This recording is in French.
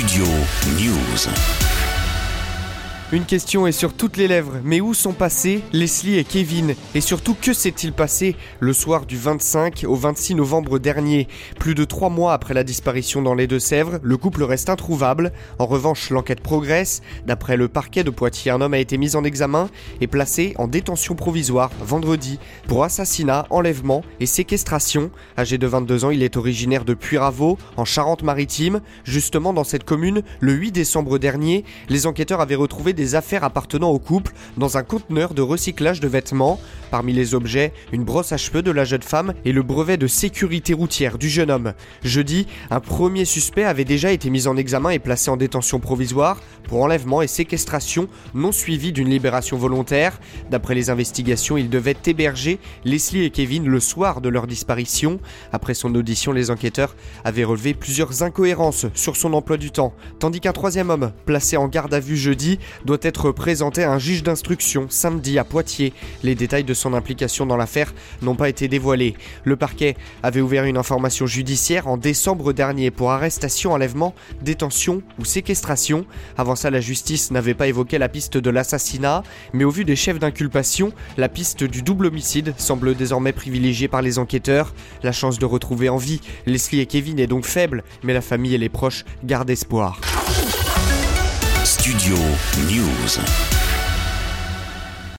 Studio News. Une question est sur toutes les lèvres, mais où sont passés Leslie et Kevin Et surtout, que s'est-il passé le soir du 25 au 26 novembre dernier Plus de trois mois après la disparition dans les Deux-Sèvres, le couple reste introuvable. En revanche, l'enquête progresse. D'après le parquet de Poitiers, un homme a été mis en examen et placé en détention provisoire vendredi pour assassinat, enlèvement et séquestration. Âgé de 22 ans, il est originaire de Puyraveau, en Charente-Maritime. Justement, dans cette commune, le 8 décembre dernier, les enquêteurs avaient retrouvé des affaires appartenant au couple dans un conteneur de recyclage de vêtements. Parmi les objets, une brosse à cheveux de la jeune femme et le brevet de sécurité routière du jeune homme. Jeudi, un premier suspect avait déjà été mis en examen et placé en détention provisoire pour enlèvement et séquestration non suivi d'une libération volontaire. D'après les investigations, ils devaient héberger Leslie et Kevin le soir de leur disparition. Après son audition, les enquêteurs avaient relevé plusieurs incohérences sur son emploi du temps, tandis qu'un troisième homme, placé en garde à vue jeudi, doit être présenté à un juge d'instruction samedi à Poitiers. Les détails de son implication dans l'affaire n'ont pas été dévoilés. Le parquet avait ouvert une information judiciaire en décembre dernier pour arrestation, enlèvement, détention ou séquestration. Avant ça, la justice n'avait pas évoqué la piste de l'assassinat, mais au vu des chefs d'inculpation, la piste du double homicide semble désormais privilégiée par les enquêteurs. La chance de retrouver en vie Leslie et Kevin est donc faible, mais la famille et les proches gardent espoir. Studio News.